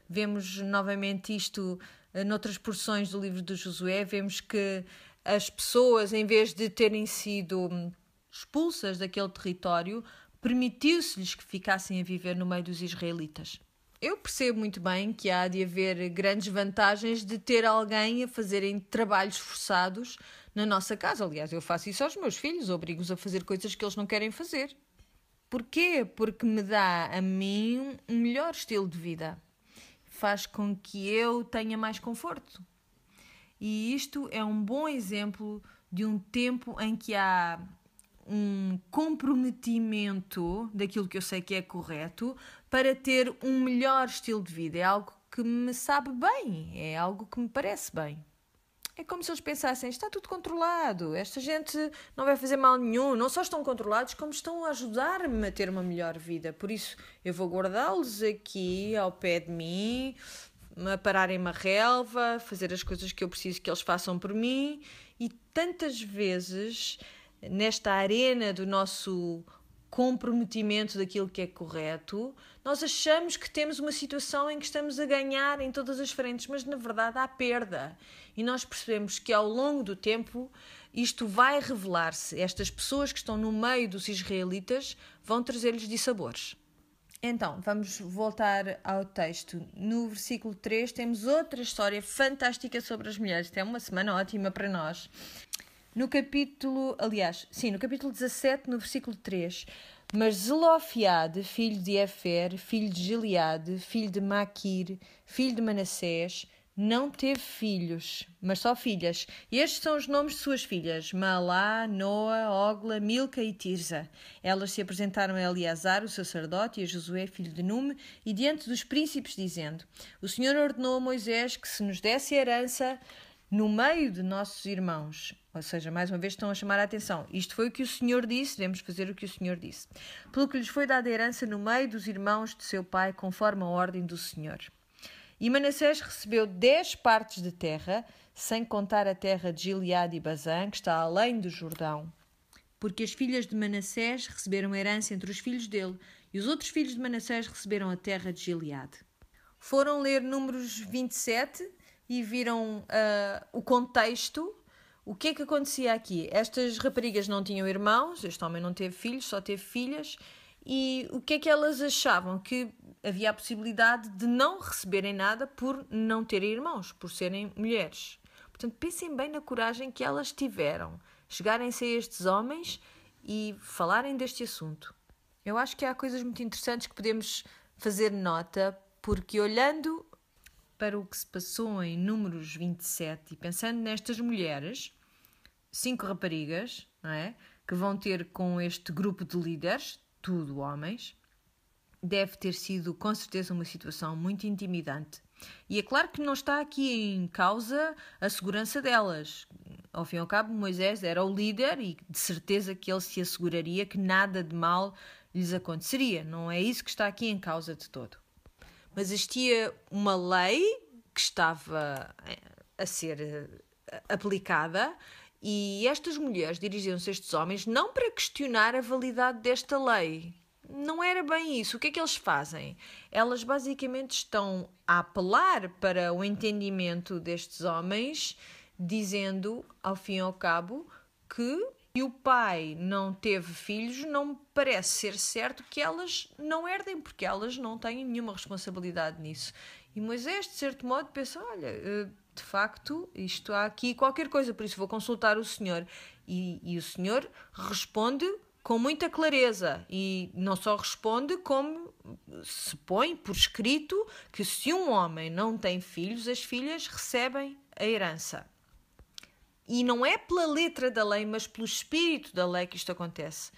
Vemos novamente isto eh, noutras porções do livro de Josué, vemos que as pessoas, em vez de terem sido hum, expulsas daquele território, permitiu-se-lhes que ficassem a viver no meio dos israelitas. Eu percebo muito bem que há de haver grandes vantagens de ter alguém a fazerem trabalhos forçados na nossa casa. Aliás, eu faço isso aos meus filhos, obrigo-os a fazer coisas que eles não querem fazer. Porquê? Porque me dá a mim um melhor estilo de vida. Faz com que eu tenha mais conforto. E isto é um bom exemplo de um tempo em que há um comprometimento daquilo que eu sei que é correto para ter um melhor estilo de vida. É algo que me sabe bem, é algo que me parece bem. É como se eles pensassem: está tudo controlado, esta gente não vai fazer mal nenhum. Não só estão controlados, como estão a ajudar-me a ter uma melhor vida. Por isso, eu vou guardá-los aqui ao pé de mim, a pararem uma relva, fazer as coisas que eu preciso que eles façam por mim. E tantas vezes nesta arena do nosso comprometimento daquilo que é correto, nós achamos que temos uma situação em que estamos a ganhar em todas as frentes, mas na verdade há perda. E nós percebemos que ao longo do tempo isto vai revelar-se. Estas pessoas que estão no meio dos israelitas vão trazer-lhes dissabores. Então, vamos voltar ao texto. No versículo 3 temos outra história fantástica sobre as mulheres. é uma semana ótima para nós. No capítulo, aliás, sim, no capítulo 17, no versículo 3. Mas Zelofiade, filho de Efer, filho de Gileade, filho de Maquir, filho de Manassés, não teve filhos, mas só filhas. Estes são os nomes de suas filhas: Malá, Noa, Ogla, Milca e Tirza. Elas se apresentaram a Eleazar, o sacerdote, e a Josué, filho de Nume, e diante dos príncipes, dizendo: O Senhor ordenou a Moisés que se nos desse herança no meio de nossos irmãos. Ou seja, mais uma vez estão a chamar a atenção. Isto foi o que o Senhor disse, devemos fazer o que o Senhor disse. Pelo que lhes foi dada herança no meio dos irmãos de seu pai, conforme a ordem do Senhor. E Manassés recebeu dez partes de terra, sem contar a terra de Gileade e Bazã, que está além do Jordão. Porque as filhas de Manassés receberam herança entre os filhos dele, e os outros filhos de Manassés receberam a terra de Gileade. Foram ler Números 27 e viram uh, o contexto. O que é que acontecia aqui? Estas raparigas não tinham irmãos, este homem não teve filhos, só teve filhas. E o que é que elas achavam? Que havia a possibilidade de não receberem nada por não terem irmãos, por serem mulheres. Portanto, pensem bem na coragem que elas tiveram, chegarem-se a estes homens e falarem deste assunto. Eu acho que há coisas muito interessantes que podemos fazer nota, porque olhando para o que se passou em Números 27 e pensando nestas mulheres, cinco raparigas, não é? Que vão ter com este grupo de líderes, tudo homens, deve ter sido com certeza uma situação muito intimidante. E é claro que não está aqui em causa a segurança delas. Ao fim e ao cabo, Moisés era o líder e de certeza que ele se asseguraria que nada de mal lhes aconteceria. Não é isso que está aqui em causa de todo. Mas existia uma lei que estava eh, a ser eh, aplicada e estas mulheres dirigiam-se a estes homens não para questionar a validade desta lei. Não era bem isso. O que é que eles fazem? Elas basicamente estão a apelar para o entendimento destes homens, dizendo, ao fim e ao cabo, que e o pai não teve filhos, não parece ser certo que elas não herdem, porque elas não têm nenhuma responsabilidade nisso. E Moisés, de certo modo, pensa: olha, eh, de facto, isto há aqui qualquer coisa, por isso vou consultar o Senhor. E, e o Senhor responde com muita clareza e não só responde, como se põe por escrito que se um homem não tem filhos, as filhas recebem a herança. E não é pela letra da lei, mas pelo espírito da lei que isto acontece.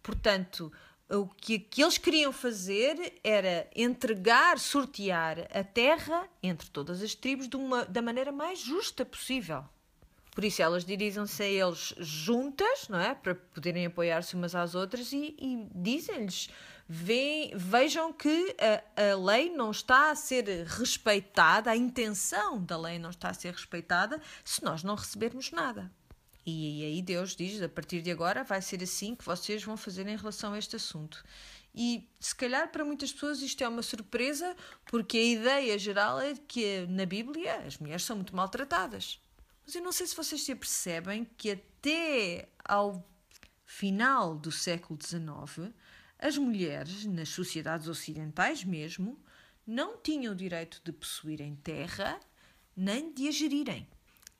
Portanto, o que, que eles queriam fazer era entregar, sortear a terra entre todas as tribos uma, da maneira mais justa possível. Por isso elas dirigem-se a eles juntas, não é? Para poderem apoiar-se umas às outras e, e dizem-lhes: vejam que a, a lei não está a ser respeitada, a intenção da lei não está a ser respeitada se nós não recebermos nada. E aí Deus diz: a partir de agora vai ser assim que vocês vão fazer em relação a este assunto. E se calhar para muitas pessoas isto é uma surpresa, porque a ideia geral é que na Bíblia as mulheres são muito maltratadas. Mas eu não sei se vocês se apercebem que até ao final do século XIX as mulheres, nas sociedades ocidentais mesmo, não tinham o direito de possuírem terra nem de a gerirem.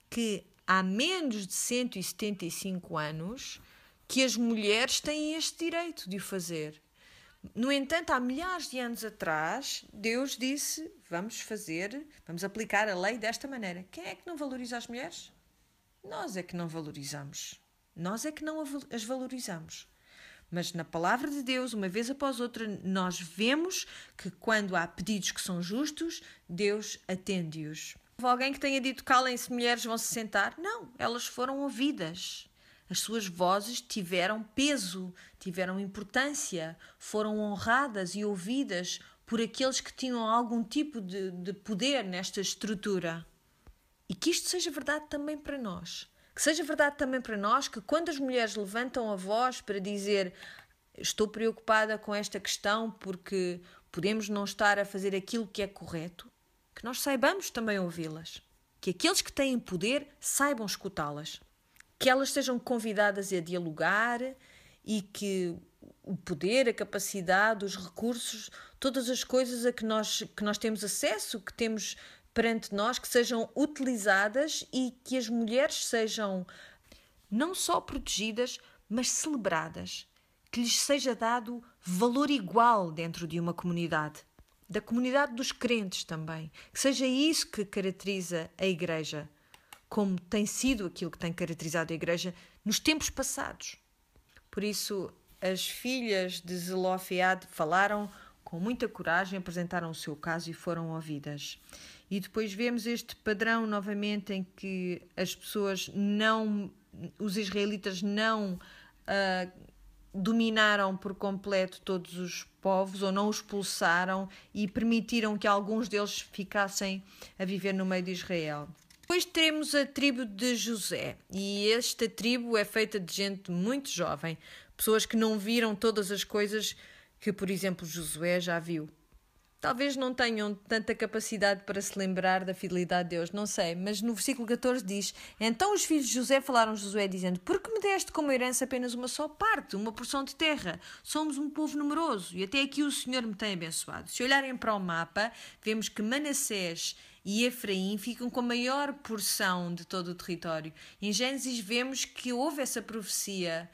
Que há menos de 175 anos que as mulheres têm este direito de o fazer. No entanto, há milhares de anos atrás, Deus disse: vamos fazer, vamos aplicar a lei desta maneira. Quem é que não valoriza as mulheres? Nós é que não valorizamos. Nós é que não as valorizamos. Mas na palavra de Deus, uma vez após outra, nós vemos que quando há pedidos que são justos, Deus atende-os. Houve alguém que tenha dito calem-se, mulheres vão se sentar? Não, elas foram ouvidas. As suas vozes tiveram peso, tiveram importância, foram honradas e ouvidas por aqueles que tinham algum tipo de, de poder nesta estrutura. E que isto seja verdade também para nós. Que seja verdade também para nós que quando as mulheres levantam a voz para dizer estou preocupada com esta questão porque podemos não estar a fazer aquilo que é correto, que nós saibamos também ouvi-las. Que aqueles que têm poder saibam escutá-las. Que elas sejam convidadas a dialogar e que o poder, a capacidade, os recursos, todas as coisas a que nós, que nós temos acesso, que temos perante nós que sejam utilizadas e que as mulheres sejam não só protegidas, mas celebradas, que lhes seja dado valor igual dentro de uma comunidade, da comunidade dos crentes também, que seja isso que caracteriza a Igreja, como tem sido aquilo que tem caracterizado a Igreja nos tempos passados. Por isso, as filhas de Zelofead falaram com muita coragem, apresentaram o seu caso e foram ouvidas. E depois vemos este padrão novamente em que as pessoas não, os israelitas não uh, dominaram por completo todos os povos ou não os expulsaram e permitiram que alguns deles ficassem a viver no meio de Israel. Depois temos a tribo de José, e esta tribo é feita de gente muito jovem, pessoas que não viram todas as coisas que, por exemplo, Josué já viu. Talvez não tenham tanta capacidade para se lembrar da fidelidade de Deus, não sei, mas no versículo 14 diz: Então os filhos de José falaram a Josué, dizendo: Por que me deste como herança apenas uma só parte, uma porção de terra? Somos um povo numeroso e até aqui o Senhor me tem abençoado. Se olharem para o mapa, vemos que Manassés e Efraim ficam com a maior porção de todo o território. Em Gênesis vemos que houve essa profecia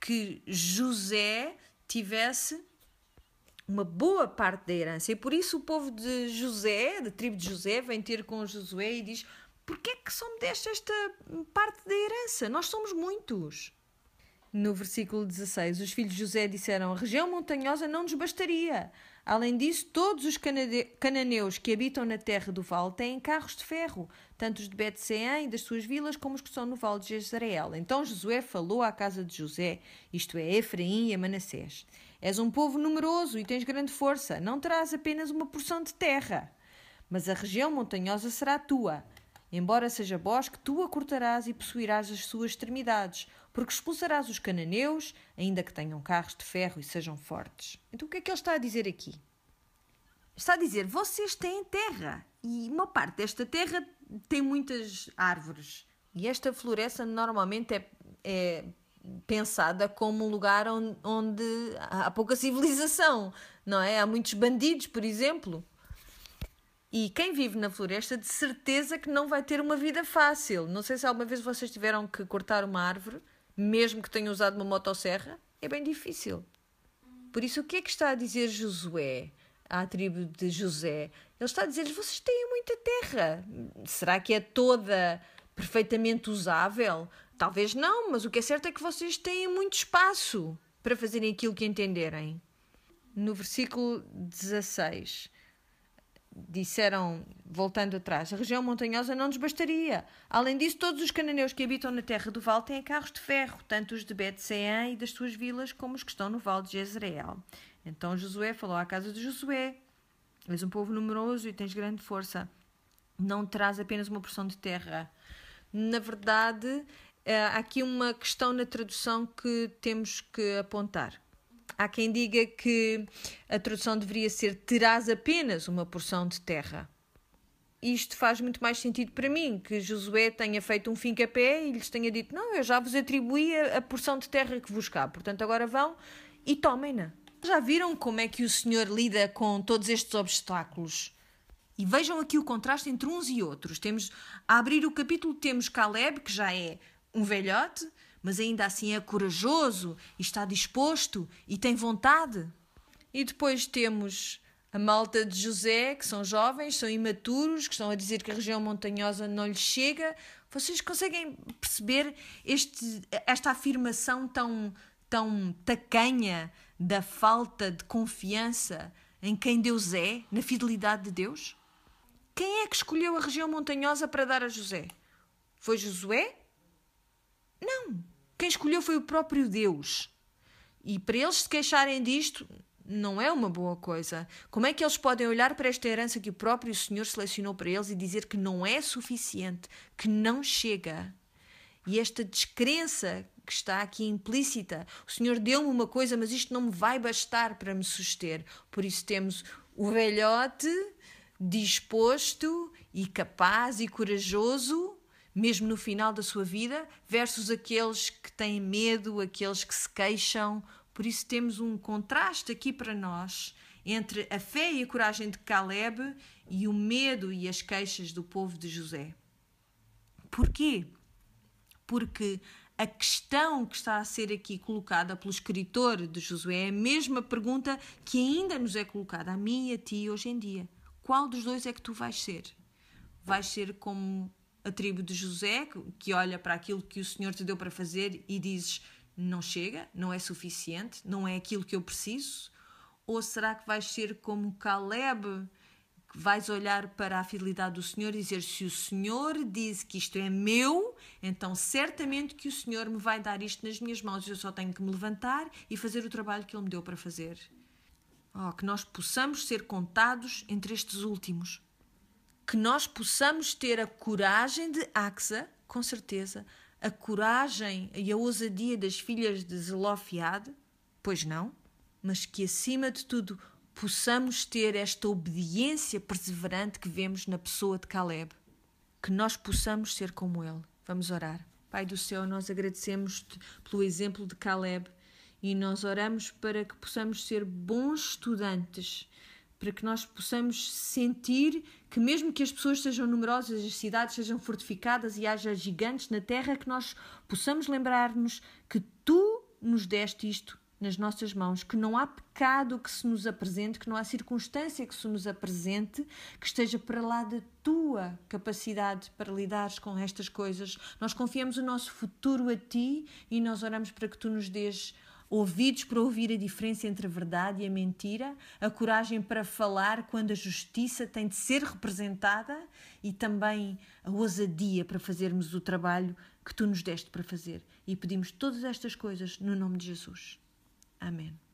que José tivesse uma boa parte da herança. E por isso o povo de José, da tribo de José, vem ter com Josué e diz: Porquê é que só me deste esta parte da herança? Nós somos muitos. No versículo 16, os filhos de José disseram: A região montanhosa não nos bastaria. Além disso, todos os cananeus que habitam na terra do vale têm carros de ferro, tanto os de Betseã e das suas vilas como os que estão no vale de Jezreel. Então Josué falou à casa de José, isto é, Efraim e Manassés. És um povo numeroso e tens grande força, não terás apenas uma porção de terra, mas a região montanhosa será tua. Embora seja bosque, tu a cortarás e possuirás as suas extremidades, porque expulsarás os cananeus, ainda que tenham carros de ferro e sejam fortes. Então o que é que ele está a dizer aqui? Está a dizer, vocês têm terra e uma parte desta terra tem muitas árvores. E esta floresta normalmente é, é pensada como um lugar onde, onde há pouca civilização, não é? Há muitos bandidos, por exemplo. E quem vive na floresta, de certeza que não vai ter uma vida fácil. Não sei se alguma vez vocês tiveram que cortar uma árvore mesmo que tenha usado uma motosserra, é bem difícil. Por isso, o que é que está a dizer Josué à tribo de José? Ele está a dizer-lhes: vocês têm muita terra. Será que é toda perfeitamente usável? Talvez não, mas o que é certo é que vocês têm muito espaço para fazerem aquilo que entenderem. No versículo 16 disseram, voltando atrás, a região montanhosa não nos bastaria. Além disso, todos os cananeus que habitam na terra do vale têm carros de ferro, tanto os de Bet-Seã e das suas vilas, como os que estão no vale de Jezreel. Então Josué falou à casa de Josué: És um povo numeroso e tens grande força. Não terás apenas uma porção de terra. Na verdade, eh, há aqui uma questão na tradução que temos que apontar. Há quem diga que a tradução deveria ser terás apenas uma porção de terra. Isto faz muito mais sentido para mim, que Josué tenha feito um fim-capé e lhes tenha dito: Não, eu já vos atribuí a, a porção de terra que vos cabe, portanto agora vão e tomem-na. Já viram como é que o Senhor lida com todos estes obstáculos? E vejam aqui o contraste entre uns e outros. Temos a abrir o capítulo temos Caleb, que já é um velhote, mas ainda assim é corajoso e está disposto e tem vontade. E depois temos a malta de José, que são jovens, são imaturos, que estão a dizer que a região montanhosa não lhes chega. Vocês conseguem perceber este, esta afirmação tão, tão tacanha da falta de confiança em quem Deus é, na fidelidade de Deus? Quem é que escolheu a região montanhosa para dar a José? Foi Josué? Não. Quem escolheu foi o próprio Deus. E para eles se queixarem disto, não é uma boa coisa. Como é que eles podem olhar para esta herança que o próprio Senhor selecionou para eles e dizer que não é suficiente, que não chega? E esta descrença que está aqui implícita, o Senhor deu-me uma coisa, mas isto não me vai bastar para me suster. Por isso temos o velhote disposto e capaz e corajoso mesmo no final da sua vida, versus aqueles que têm medo, aqueles que se queixam. Por isso temos um contraste aqui para nós entre a fé e a coragem de Caleb e o medo e as queixas do povo de José. Porquê? Porque a questão que está a ser aqui colocada pelo escritor de Josué é a mesma pergunta que ainda nos é colocada a mim e a ti hoje em dia. Qual dos dois é que tu vais ser? Vais ser como a tribo de José, que olha para aquilo que o Senhor te deu para fazer e dizes: não chega, não é suficiente, não é aquilo que eu preciso? Ou será que vais ser como Caleb, que vais olhar para a fidelidade do Senhor e dizer: se o Senhor diz que isto é meu, então certamente que o Senhor me vai dar isto nas minhas mãos, eu só tenho que me levantar e fazer o trabalho que Ele me deu para fazer. Oh, que nós possamos ser contados entre estes últimos que nós possamos ter a coragem de Axa, com certeza, a coragem e a ousadia das filhas de Zelofiade, pois não, mas que acima de tudo possamos ter esta obediência perseverante que vemos na pessoa de Caleb, que nós possamos ser como ele. Vamos orar. Pai do céu, nós agradecemos-te pelo exemplo de Caleb e nós oramos para que possamos ser bons estudantes para que nós possamos sentir que, mesmo que as pessoas sejam numerosas, as cidades sejam fortificadas e haja gigantes na terra, que nós possamos lembrar-nos que tu nos deste isto nas nossas mãos, que não há pecado que se nos apresente, que não há circunstância que se nos apresente que esteja para lá da tua capacidade para lidares com estas coisas. Nós confiamos o nosso futuro a ti e nós oramos para que tu nos dês ouvidos para ouvir a diferença entre a verdade e a mentira, a coragem para falar quando a justiça tem de ser representada e também a ousadia para fazermos o trabalho que tu nos deste para fazer. E pedimos todas estas coisas no nome de Jesus. Amém.